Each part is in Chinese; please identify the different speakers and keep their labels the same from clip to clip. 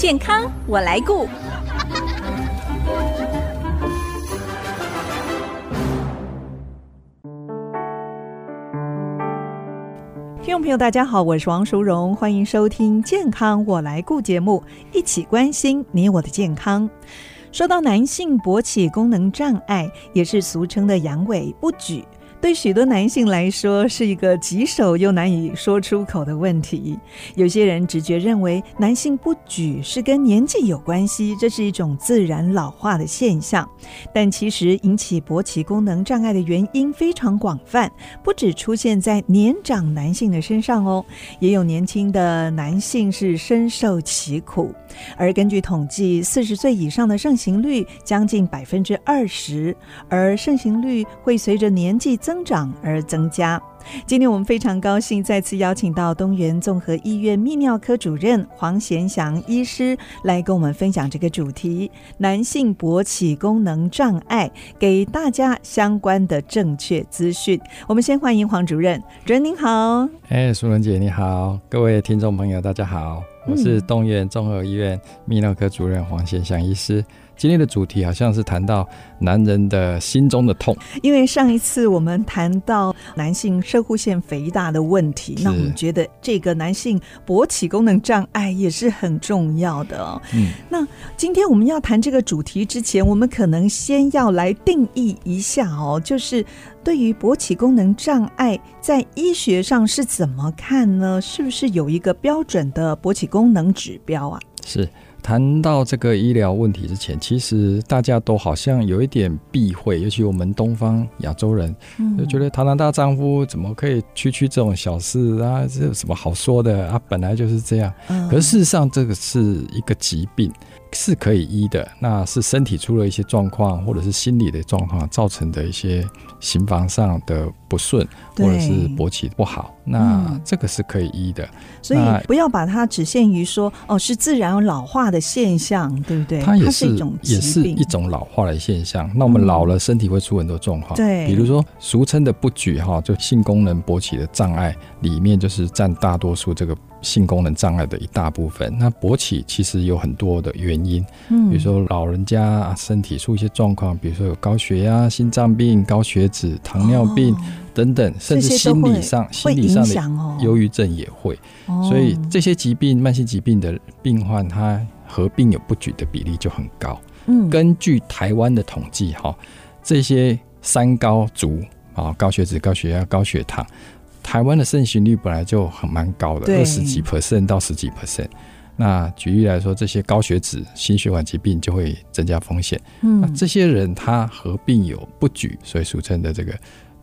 Speaker 1: 健康我来顾。听众朋友，大家好，我是王淑荣，欢迎收听《健康我来顾》节目，一起关心你我的健康。说到男性勃起功能障碍，也是俗称的阳痿不举。对许多男性来说，是一个棘手又难以说出口的问题。有些人直觉认为男性不举是跟年纪有关系，这是一种自然老化的现象。但其实引起勃起功能障碍的原因非常广泛，不只出现在年长男性的身上哦，也有年轻的男性是深受其苦。而根据统计，四十岁以上的盛行率将近百分之二十，而盛行率会随着年纪增增长而增加。今天我们非常高兴再次邀请到东源综合医院泌尿科主任黄贤祥医师来跟我们分享这个主题：男性勃起功能障碍，给大家相关的正确资讯。我们先欢迎黄主任，主任您好。
Speaker 2: 哎，淑伦姐你好，各位听众朋友大家好，我是东源综合医院泌尿科主任黄贤祥医师。今天的主题好像是谈到男人的心中的痛，
Speaker 1: 因为上一次我们谈到男性射护腺肥大的问题，那我们觉得这个男性勃起功能障碍也是很重要的哦。嗯，那今天我们要谈这个主题之前，我们可能先要来定义一下哦，就是对于勃起功能障碍，在医学上是怎么看呢？是不是有一个标准的勃起功能指标啊？
Speaker 2: 是。谈到这个医疗问题之前，其实大家都好像有一点避讳，尤其我们东方亚洲人，就觉得堂堂大丈夫怎么可以区区这种小事啊？这有什么好说的啊？本来就是这样。可事实上，这个是一个疾病。是可以医的，那是身体出了一些状况，或者是心理的状况造成的一些行房上的不顺，或者是勃起不好，那这个是可以医的。
Speaker 1: 所以不要把它只限于说哦，是自然老化的现象，对不对？
Speaker 2: 它也是，一种也是一种老化的现象。那我们老了，身体会出很多状况，对，比如说俗称的不举哈，就性功能勃起的障碍里面，就是占大多数这个。性功能障碍的一大部分，那勃起其实有很多的原因，嗯，比如说老人家身体出一些状况，比如说有高血压、心脏病、高血脂、糖尿病等等，甚至心理上、心理上的忧郁症也会。所以这些疾病、慢性疾病的病患，他合并有不举的比例就很高。嗯，根据台湾的统计，哈，这些三高族啊，高血脂、高血压、高血糖。台湾的盛行率本来就很蛮高的，二十几 percent 到十几 percent。那举例来说，这些高血脂、心血管疾病就会增加风险。嗯，那这些人他合并有不举，所以俗称的这个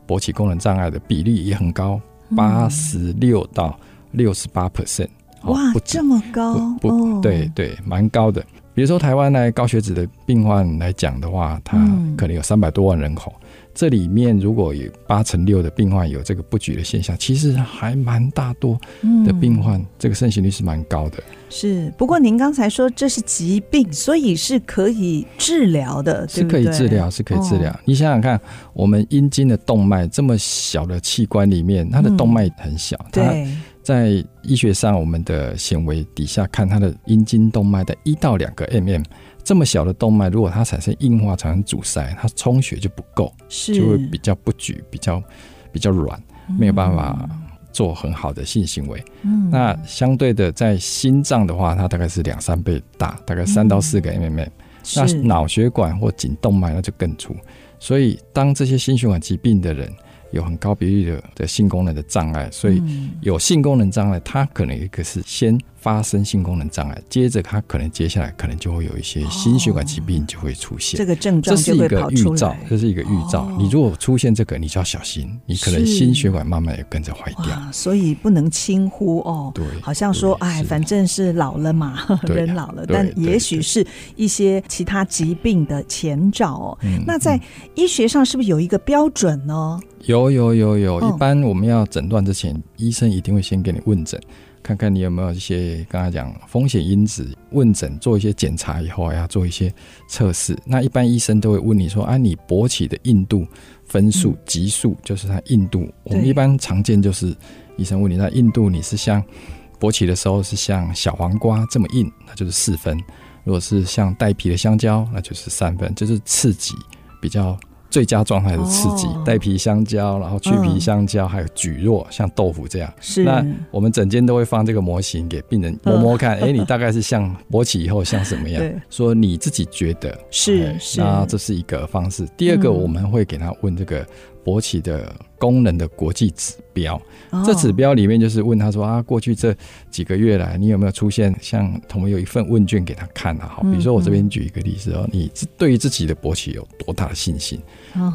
Speaker 2: 勃起功能障碍的比例也很高，八十六到六十八 percent。
Speaker 1: 哇，这么高？
Speaker 2: 不，不，对对，蛮高的。比如说台湾来高血脂的病患来讲的话，他可能有三百多万人口。这里面如果有八成六的病患有这个不举的现象，其实还蛮大多的病患，嗯、这个盛行率是蛮高的。
Speaker 1: 是，不过您刚才说这是疾病，所以是可以治疗的，
Speaker 2: 是可以治疗，是可以治疗。哦、你想想看，我们阴茎的动脉这么小的器官里面，它的动脉很小，嗯、它在医学上我们的显微底下看它的阴茎动脉的一到两个 mm。这么小的动脉，如果它产生硬化、产生阻塞，它充血就不够，是就会比较不举，比较比较软，没有办法做很好的性行为。嗯，那相对的，在心脏的话，它大概是两三倍大，大概三到四个 mm。嗯、那脑血管或颈动脉那就更粗。所以，当这些心血管疾病的人，有很高比例的的性功能的障碍，所以有性功能障碍，它可能一个是先发生性功能障碍，接着他可能接下来可能就会有一些心血管疾病就会出现。
Speaker 1: 这个症状
Speaker 2: 这是一个预兆，这是一个预兆。你如果出现这个，你就要小心，你可能心血管慢慢也跟着坏掉。
Speaker 1: 所以不能轻忽哦。对，好像说哎，反正是老了嘛，人老了，但也许是一些其他疾病的前兆哦。那在医学上是不是有一个标准呢？
Speaker 2: 有有有有，一般我们要诊断之前，哦、医生一定会先给你问诊，看看你有没有一些刚才讲风险因子。问诊做一些检查以后，要做一些测试。那一般医生都会问你说：“啊，你勃起的硬度分数级数，就是它硬度。”我们一般常见就是医生问你，那硬度你是像勃起的时候是像小黄瓜这么硬，那就是四分；如果是像带皮的香蕉，那就是三分，就是刺激比较。最佳状态的刺激，带、哦、皮香蕉，然后去皮香蕉，嗯、还有蒟蒻，像豆腐这样。
Speaker 1: 是。
Speaker 2: 那我们整间都会放这个模型给病人摸摸看，哎、嗯，你大概是像勃起以后像什么样？对说你自己觉得
Speaker 1: 是是。
Speaker 2: 那这是一个方式。第二个，我们会给他问这个。勃起的功能的国际指标，这指标里面就是问他说啊，过去这几个月来，你有没有出现像同们有一份问卷给他看啊？好，比如说我这边举一个例子哦，你对于自己的勃起有多大的信心？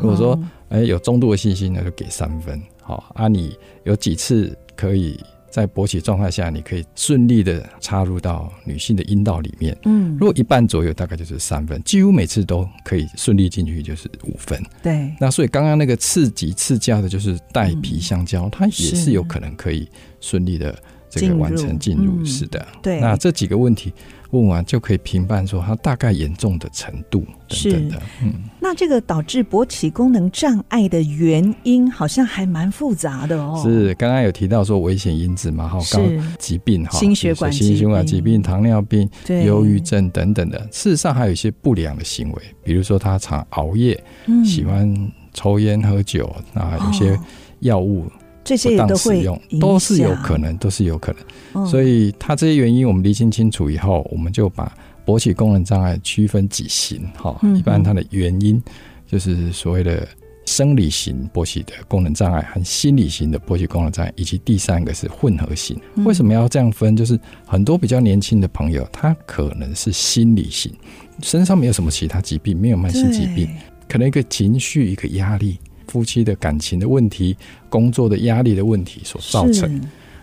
Speaker 2: 如果说哎有中度的信心，那就给三分。好啊，你有几次可以？在勃起状态下，你可以顺利的插入到女性的阴道里面。嗯，如果一半左右，大概就是三分，几乎每次都可以顺利进去，就是五分。
Speaker 1: 对。
Speaker 2: 那所以刚刚那个次级次佳的，就是带皮香蕉，嗯，它也是有可能可以顺利的这个完成进入。是的。对。那这几个问题。问完就可以评判说它大概严重的程度等等的。
Speaker 1: 嗯，那这个导致勃起功能障碍的原因好像还蛮复杂的哦。
Speaker 2: 是，刚刚有提到说危险因子嘛？哈，刚疾病哈，
Speaker 1: 心血管
Speaker 2: 心血管疾病、糖尿病、忧郁症等等的。事实上还有一些不良的行为，比如说他常熬夜，嗯、喜欢抽烟喝酒，啊，有些药物。
Speaker 1: 这些也都会用，
Speaker 2: 都是有可能，都是有可能。所以，它这些原因我们厘清清楚以后，我们就把勃起功能障碍区分几型。哈，一般它的原因就是所谓的生理型勃起的功能障碍和心理型的勃起功能障碍，以及第三个是混合型。为什么要这样分？就是很多比较年轻的朋友，他可能是心理型，身上没有什么其他疾病，没有慢性疾病，可能一个情绪，一个压力。夫妻的感情的问题，工作的压力的问题所造成。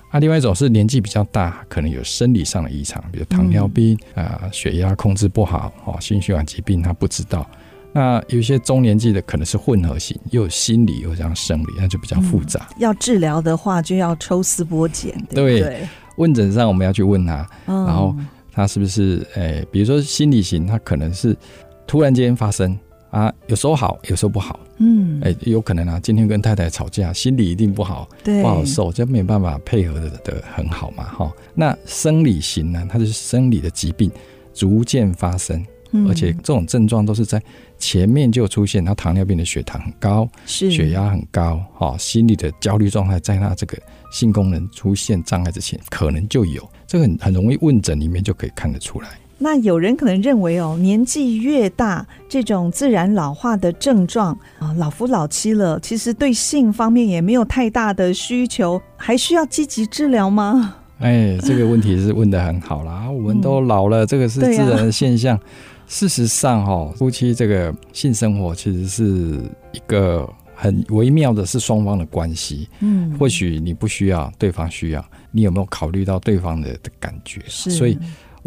Speaker 2: 啊，另外一种是年纪比较大，可能有生理上的异常，比如糖尿病啊、血压控制不好，哦，心血管疾病他不知道。那有些中年纪的可能是混合型，又有心理又这样生理，那就比较复杂。嗯、
Speaker 1: 要治疗的话，就要抽丝剥茧，对？
Speaker 2: 问诊上我们要去问他，嗯、然后他是不是诶、欸，比如说心理型，他可能是突然间发生。啊，有时候好，有时候不好。嗯，哎、欸，有可能啊，今天跟太太吵架，心里一定不好，对，不好受，就没有办法配合的的很好嘛，哈。那生理型呢，它就是生理的疾病逐渐发生，嗯、而且这种症状都是在前面就出现。他糖尿病的血糖很高，是血压很高，哈，心理的焦虑状态，在他这个性功能出现障碍之前，可能就有。这个很很容易问诊里面就可以看得出来。
Speaker 1: 那有人可能认为哦，年纪越大，这种自然老化的症状啊，老夫老妻了，其实对性方面也没有太大的需求，还需要积极治疗吗？
Speaker 2: 哎，这个问题是问的很好啦。我们都老了，嗯、这个是自然的现象。啊、事实上，哈，夫妻这个性生活其实是一个很微妙的，是双方的关系。嗯，或许你不需要，对方需要，你有没有考虑到对方的的感觉？是，所以。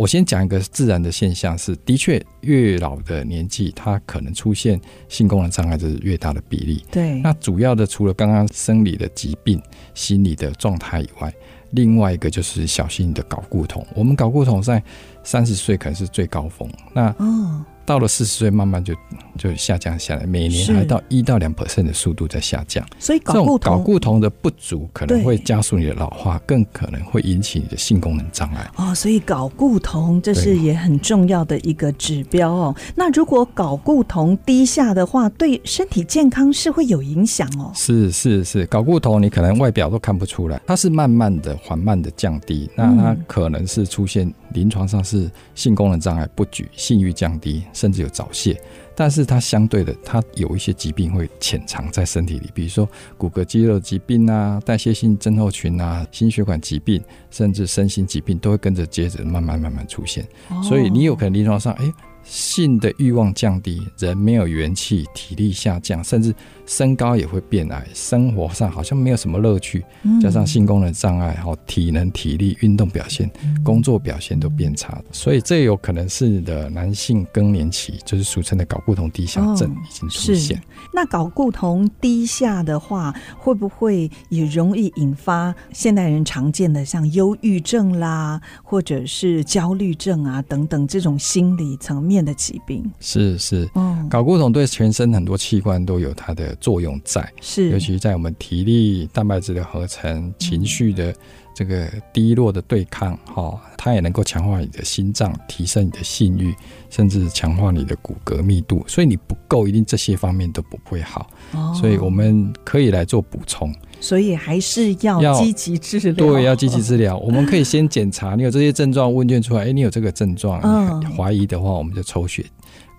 Speaker 2: 我先讲一个自然的现象是，的确越老的年纪，它可能出现性功能障碍就是越大的比例。对，那主要的除了刚刚生理的疾病、心理的状态以外，另外一个就是小心你的睾固酮。我们睾固酮在三十岁可能是最高峰。那哦。到了四十岁，慢慢就就下降下来，每年还到一到两 percent 的速度在下降。所以睾固酮睾固酮的不足可能会加速你的老化，更可能会引起你的性功能障碍。
Speaker 1: 哦，所以睾固酮这是也很重要的一个指标哦。那如果睾固酮低下的话，对身体健康是会有影响哦。
Speaker 2: 是是是，睾固酮你可能外表都看不出来，它是慢慢的、缓慢的降低。那它可能是出现临床上是性功能障碍不举、性欲降低。甚至有早泄，但是它相对的，它有一些疾病会潜藏在身体里，比如说骨骼肌肉疾病啊、代谢性症候群啊、心血管疾病，甚至身心疾病都会跟着接着慢慢慢慢出现。哦、所以你有可能临床上，哎、欸。性的欲望降低，人没有元气，体力下降，甚至身高也会变矮，生活上好像没有什么乐趣，嗯、加上性功能障碍，好体能、体力、运动表现、嗯、工作表现都变差，所以这有可能是的男性更年期，就是俗称的睾固酮低下症已经出现。哦、
Speaker 1: 那睾固酮低下的话，会不会也容易引发现代人常见的像忧郁症啦，或者是焦虑症啊等等这种心理层面？面的疾病。
Speaker 2: 是是，嗯。睾固酮对全身很多器官都有它的作用在，是。尤其在我们体力、蛋白质的合成、情绪的这个低落的对抗，哈，它也能够强化你的心脏，提升你的性欲，甚至强化你的骨骼密度。所以你不够，一定这些方面都不会好。哦，所以我们可以来做补充。
Speaker 1: 所以还是要积极治疗。
Speaker 2: 对，要积极治疗。我们可以先检查你有这些症状，问卷出来，哎，你有这个症状，你怀疑的话，我们就抽血。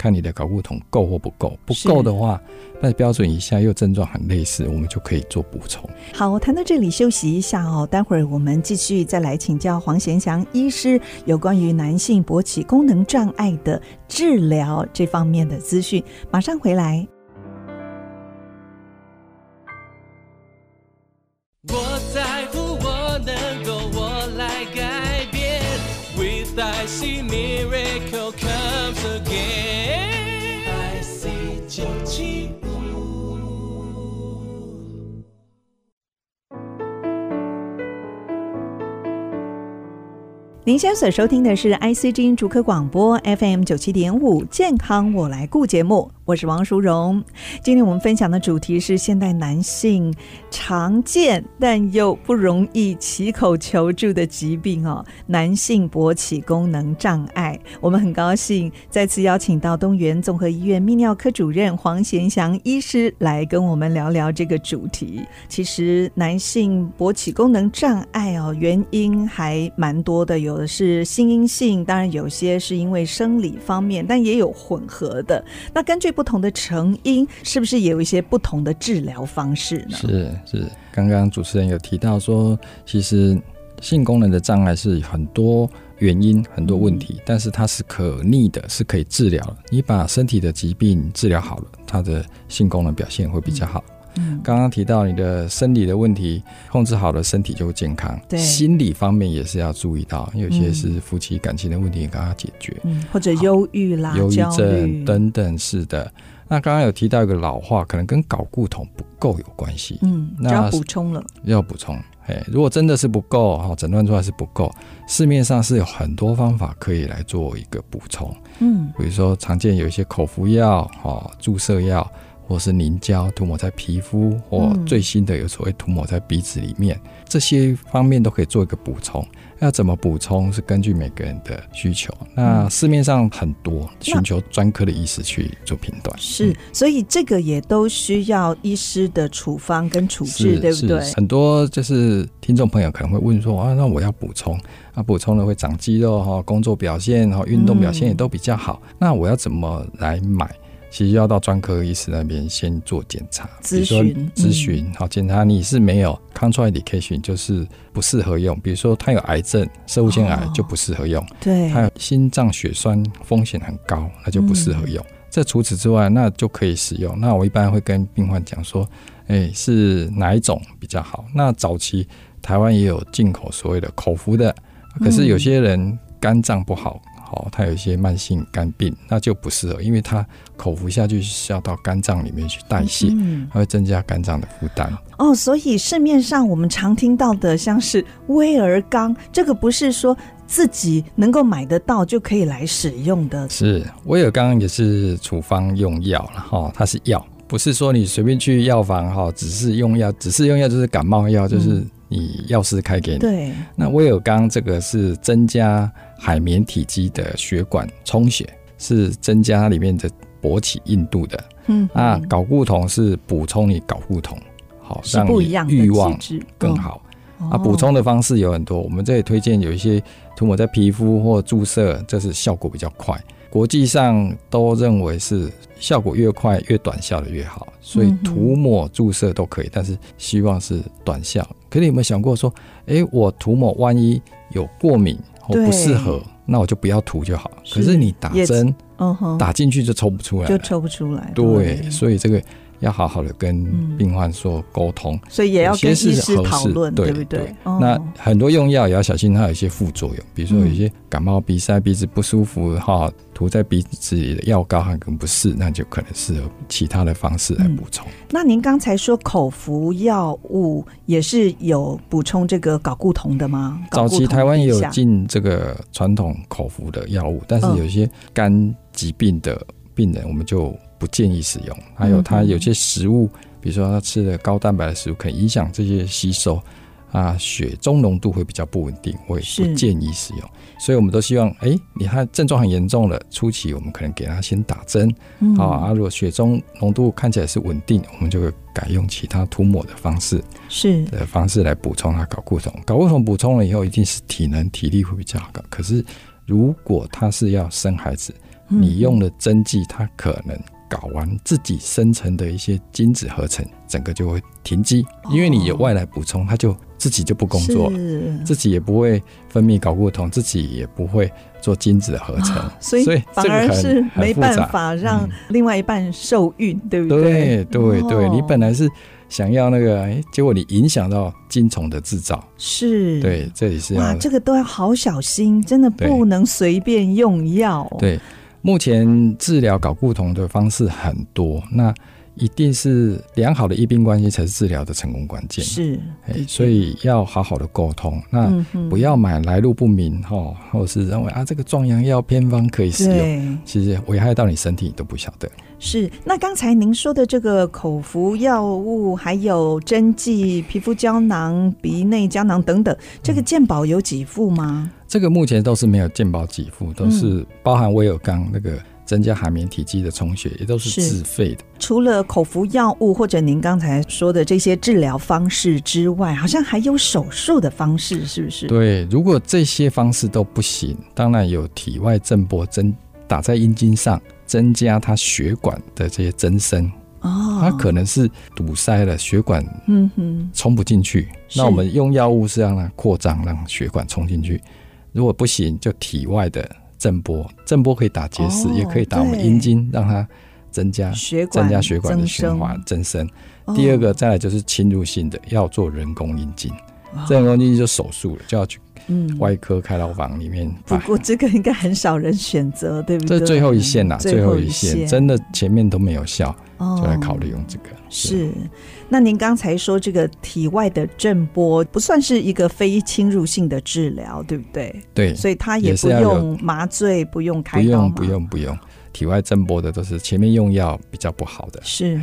Speaker 2: 看你的睾固酮够或不够，不够的话，那标准以下又症状很类似，我们就可以做补充。
Speaker 1: 好，我谈到这里休息一下哦，待会儿我们继续再来请教黄贤祥医师有关于男性勃起功能障碍的治疗这方面的资讯，马上回来。您现在所收听的是 ICG 逐科广播 FM 九七点五健康我来顾节目。我是王淑荣，今天我们分享的主题是现代男性常见但又不容易启口求助的疾病哦，男性勃起功能障碍。我们很高兴再次邀请到东源综合医院泌尿科主任黄贤祥医师来跟我们聊聊这个主题。其实男性勃起功能障碍哦，原因还蛮多的，有的是心因性，当然有些是因为生理方面，但也有混合的。那根据不同的成因，是不是也有一些不同的治疗方式呢？
Speaker 2: 是是，刚刚主持人有提到说，其实性功能的障碍是很多原因、很多问题，但是它是可逆的，是可以治疗的。你把身体的疾病治疗好了，它的性功能表现会比较好。嗯，刚刚提到你的生理的问题控制好了，身体就会健康。
Speaker 1: 对，
Speaker 2: 心理方面也是要注意到，有些是夫妻感情的问题，刚刚解决。
Speaker 1: 嗯，或者忧郁啦、
Speaker 2: 忧郁症等等，是的。那刚刚有提到一个老化，可能跟睾固酮不够有关系。
Speaker 1: 嗯，那要补充了。
Speaker 2: 要补充，哎，如果真的是不够，哈，诊断出来是不够，市面上是有很多方法可以来做一个补充。嗯，比如说常见有一些口服药，哈，注射药。或是凝胶涂抹在皮肤，或最新的有所谓涂抹在鼻子里面，嗯，这些方面都可以做一个补充。要怎么补充是根据每个人的需求。那市面上很多，寻求专科的医师去做评断。
Speaker 1: 是，嗯，所以这个也都需要医师的处方跟处置，对不对？
Speaker 2: 很多就是听众朋友可能会问说啊，那我要补充，啊，补充了会长肌肉哈，工作表现哈，运动表现也都比较好，嗯。那我要怎么来买？其实要到专科医师那边先做检查，
Speaker 1: 咨询
Speaker 2: 咨询，好检查你是没有 contraindication，就是不适合用。比如说他有癌症，摄护腺癌就不适合用。
Speaker 1: 对，
Speaker 2: 他有心脏血栓风险很高，那就不适合用。这、嗯、除此之外，那就可以使用。那我一般会跟病患讲说，哎、欸，是哪一种比较好？那早期台湾也有进口所谓的口服的，可是有些人肝脏不好。哦，他有一些慢性肝病，那就不适合，因为他口服下去是要到肝脏里面去代谢，嗯，它会增加肝脏的负担。
Speaker 1: 哦，所以市面上我们常听到的像是威而钢，这个不是说自己能够买得到就可以来使用的。
Speaker 2: 是威尔刚也是处方用药了哈，它是药，不是说你随便去药房哈，只是用药，只是用药就是感冒药，就是你药师开给你。
Speaker 1: 对，
Speaker 2: 那威尔刚这个是增加。海绵体积的血管充血是增加里面的勃起硬度的，嗯，啊，睾固酮是补充你睾固酮，好，让你欲望更好。啊，补充的方式有很多，我们这里推荐有一些涂抹在皮肤或注射，这是效果比较快。国际上都认为是效果越快越短效的越好，所以涂抹注射都可以，但是希望是短效。可是你有没有想过说，哎，我涂抹万一有过敏？或不适合，那我就不要涂就好。可是你打针，嗯，打进去就抽不出来，
Speaker 1: 就抽不出来。
Speaker 2: 对，所以这个。要好好的跟病患说沟通，嗯，
Speaker 1: 所以也要跟医师讨论，对不对？
Speaker 2: 那很多用药也要小心，它有一些副作用，比如说有一些感冒、鼻塞、鼻子不舒服，哈，涂在鼻子里的药膏还可能不适，那就可能适合其他的方式来补充，嗯。
Speaker 1: 那您刚才说口服药物也是有补充这个睾固酮的吗？
Speaker 2: 早期台湾也有进这个传统口服的药物，但是有些肝疾病的病人，我们就。不建议使用，还有它有些食物，比如说它吃的高蛋白的食物，可以影响这些吸收，啊，血中浓度会比较不稳定，我也不建议使用。所以我们都希望，哎、欸，你看症状很严重了，初期我们可能给他先打针，嗯、啊，如果血中浓度看起来是稳定，我们就会改用其他涂抹的方式，是的方式来补充它搞固酮。搞固酮补充了以后，一定是体能体力会比较高。可是如果他是要生孩子，你用了针剂，它可能。搞完自己生成的一些精子合成，整个就会停机，因为你有外来补充，它就自己就不工作了，自己也不会分泌睾固酮，自己也不会做精子的合成，哦、所以
Speaker 1: 反而是没办法让另外一半受孕，嗯、对不对？
Speaker 2: 对对对，你本来是想要那个，哎，结果你影响到精虫的制造，
Speaker 1: 是。
Speaker 2: 对，这里是要
Speaker 1: 哇，这个都要好小心，真的不能随便用药，
Speaker 2: 对。目前治疗睾固酮的方式很多，那一定是良好的医病关系才是治疗的成功关键。
Speaker 1: 是，
Speaker 2: 所以要好好的沟通，那不要买来路不明哈，或者是认为啊这个壮阳药偏方可以使用，其实危害到你身体都不晓得。
Speaker 1: 是，那刚才您说的这个口服药物，还有针剂、皮肤胶囊、鼻内胶囊等等，这个健保有给付吗？
Speaker 2: 这个目前都是没有健保给付，都是包含威尔刚那个增加海绵体积的充血，也都是自费的。
Speaker 1: 除了口服药物或者您刚才说的这些治疗方式之外，好像还有手术的方式，是不是？
Speaker 2: 对，如果这些方式都不行，当然有体外震波针打在阴茎上。增加它血管的这些增生哦，它可能是堵塞了血管，嗯哼，冲不进去。那我们用药物是让它扩张，让血管冲进去。如果不行，就体外的震波，震波可以打结石，也可以打我们阴茎，让它增加血管，增加血管的循环增生。第二个，再来就是侵入性的，要做人工阴茎，这人工阴茎就手术了，就要去。嗯，外科开刀房里面，
Speaker 1: 不过这个应该很少人选择，对不对？
Speaker 2: 这最后一线呐，最后一线，真的前面都没有效，就来考虑用这个。
Speaker 1: 是，那您刚才说这个体外的震波不算是一个非侵入性的治疗，对不对？
Speaker 2: 对，
Speaker 1: 所以它也不用麻醉，不用开刀，
Speaker 2: 不用不用不用。体外震波的都是前面用药比较不好的，
Speaker 1: 是，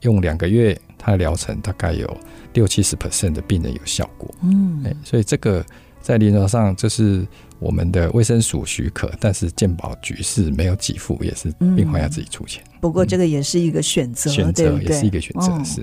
Speaker 2: 用两个月，它的疗程大概有六七十 percent 的病人有效果。嗯，哎，所以这个。在临床上，这是我们的卫生署许可，但是健保局是没有给付，也是病患要自己出钱。
Speaker 1: 不过这个也是一个选择，
Speaker 2: 选择也是一个选择。哦、是。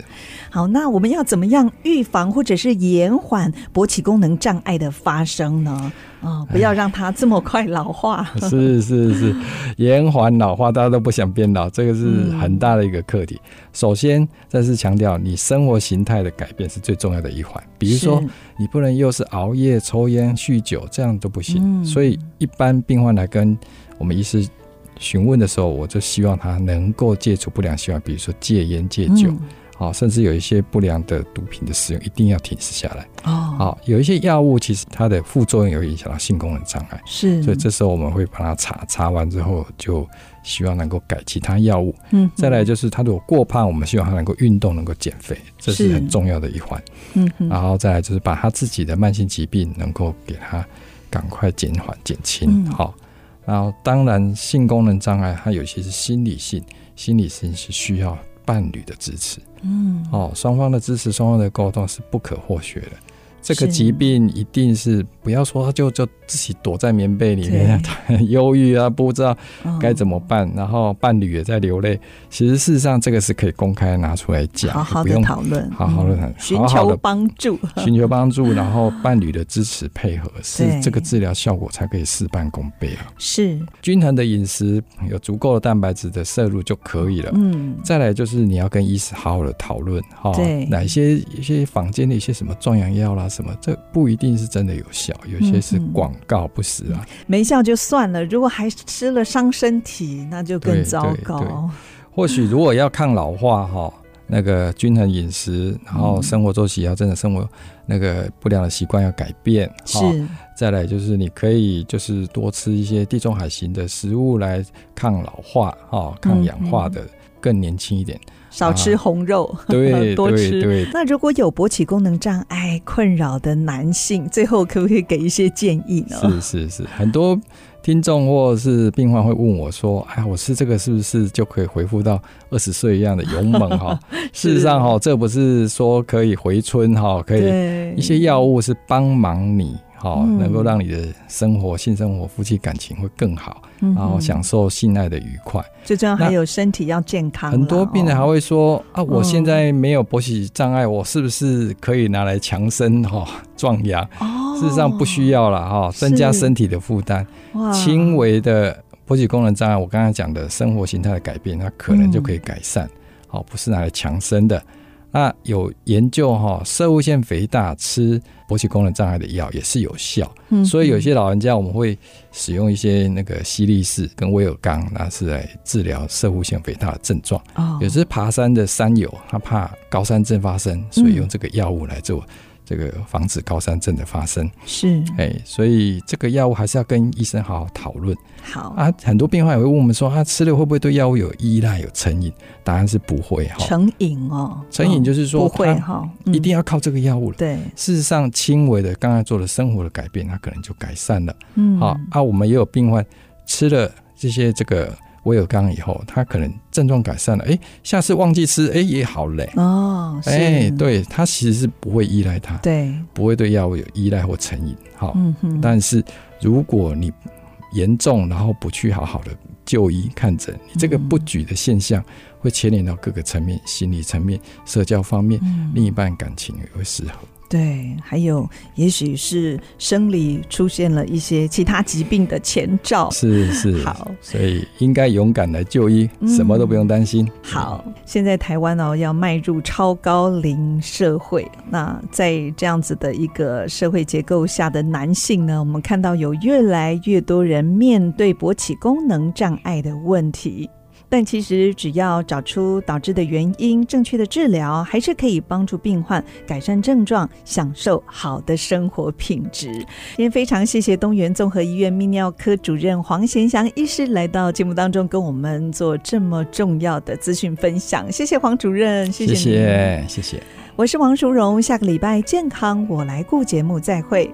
Speaker 1: 好，那我们要怎么样预防或者是延缓勃起功能障碍的发生呢？啊、哦，不要让它这么快老化。
Speaker 2: 是是是，延缓老化，大家都不想变老，这个是很大的一个课题。嗯、首先，再次强调，你生活形态的改变是最重要的一环。比如说，你不能又是熬夜、抽烟、酗酒，这样都不行。嗯、所以，一般病患来跟我们医师询问的时候，我就希望他能够戒除不良习惯，比如说戒烟、戒酒。嗯好，甚至有一些不良的毒品的使用，一定要停止下来。哦，好，有一些药物其实它的副作用也会影响到性功能障碍，是，所以这时候我们会把它查，查完之后就希望能够改其他药物。嗯，再来就是他如果过胖，我们希望他能够运动，能够减肥，这是很重要的一环。嗯，然后再来就是把他自己的慢性疾病能够给他赶快减缓减轻。好，然后当然性功能障碍它有些是心理性，心理性是需要伴侣的支持。嗯，哦，双方的支持，双方的沟通是不可或缺的。这个疾病一定是不要说就就自己躲在棉被里面，忧郁啊，不知道该怎么办，嗯、然后伴侣也在流泪。其实事实上，这个是可以公开拿出来讲，
Speaker 1: 好好的讨论，
Speaker 2: 好好的
Speaker 1: 寻求帮助，
Speaker 2: 寻求帮助，然后伴侣的支持配合，是这个治疗效果才可以事半功倍啊。
Speaker 1: 是
Speaker 2: 均衡的饮食，有足够的蛋白质的摄入就可以了。嗯，再来就是你要跟医师好好的讨论，哈，哪些一些坊间的一些什么壮阳药啦。什么？这不一定是真的有效，有些是广告不实啊。
Speaker 1: 没效就算了，如果还吃了伤身体，那就更糟糕。
Speaker 2: 或许如果要抗老化哈，那个均衡饮食，然后生活作息要真的生活那个不良的习惯要改变。是，再来就是你可以就是多吃一些地中海型的食物来抗老化哈，抗氧化的，更年轻一点。
Speaker 1: 少吃红肉，
Speaker 2: 啊、对，多吃。对对对，
Speaker 1: 那如果有勃起功能障碍困扰的男性，最后可不可以给一些建议呢？
Speaker 2: 是是是，很多听众或是病患会问我说：“哎，我吃这个是不是就可以恢复到二十岁一样的勇猛？”哈，事实上哈，这不是说可以回春哈，可以一些药物是帮忙你。好，能够让你的生活、性生活、夫妻感情会更好，然后享受性爱的愉快。
Speaker 1: 最重要还有身体要健康。
Speaker 2: 很多病人还会说啊，我现在没有勃起障碍，我是不是可以拿来强身哈壮阳？事实上不需要了哈，增加身体的负担。轻微的勃起功能障碍，我刚才讲的生活形态的改变，它可能就可以改善。好，不是拿来强身的。那有研究哈，射物腺肥大吃勃起功能障碍的药也是有效，嗯，所以有些老人家我们会使用一些那个西力士跟威尔刚，那是来治疗射物腺肥大的症状。哦，有些爬山的山友他怕高山症发生，所以用这个药物来做。这个防止高山症的发生
Speaker 1: 是
Speaker 2: 哎，所以这个药物还是要跟医生好好讨论。
Speaker 1: 好
Speaker 2: 啊，很多病患也会问我们说，他、啊、吃了会不会对药物有依赖、有成瘾？答案是不会哈。
Speaker 1: 成瘾哦，
Speaker 2: 成瘾就是说、
Speaker 1: 哦、不会哈，
Speaker 2: 一定要靠这个药物了。
Speaker 1: 对、
Speaker 2: 嗯，事实上轻微的刚才做了生活的改变，他可能就改善了。嗯，好啊，我们也有病患吃了这些这个。威尔刚以后，他可能症状改善了，哎，下次忘记吃，哎，也好嘞。
Speaker 1: 哦，
Speaker 2: 哎，对，他其实是不会依赖他，
Speaker 1: 对，
Speaker 2: 不会对药物有依赖或成瘾。好，
Speaker 1: 嗯哼。
Speaker 2: 但是如果你严重，然后不去好好的就医看诊，你这个不举的现象会牵连到各个层面，心理层面、社交方面，嗯、另一半感情也会失衡。
Speaker 1: 对，还有也许是生理出现了一些其他疾病的前兆，
Speaker 2: 是是。
Speaker 1: 好，
Speaker 2: 所以应该勇敢来就医，嗯、什么都不用担心。
Speaker 1: 好，现在台湾哦要迈入超高龄社会，那在这样子的一个社会结构下的男性呢，我们看到有越来越多人面对勃起功能障碍的问题。但其实只要找出导致的原因，正确的治疗，还是可以帮助病患改善症状，享受好的生活品质。今天非常谢谢东元综合医院泌尿科主任黄贤祥医师来到节目当中，跟我们做这么重要的资讯分享。谢谢黄主任，谢谢，
Speaker 2: 谢谢，谢谢。
Speaker 1: 我是王淑荣，下个礼拜健康我来顾节目再会。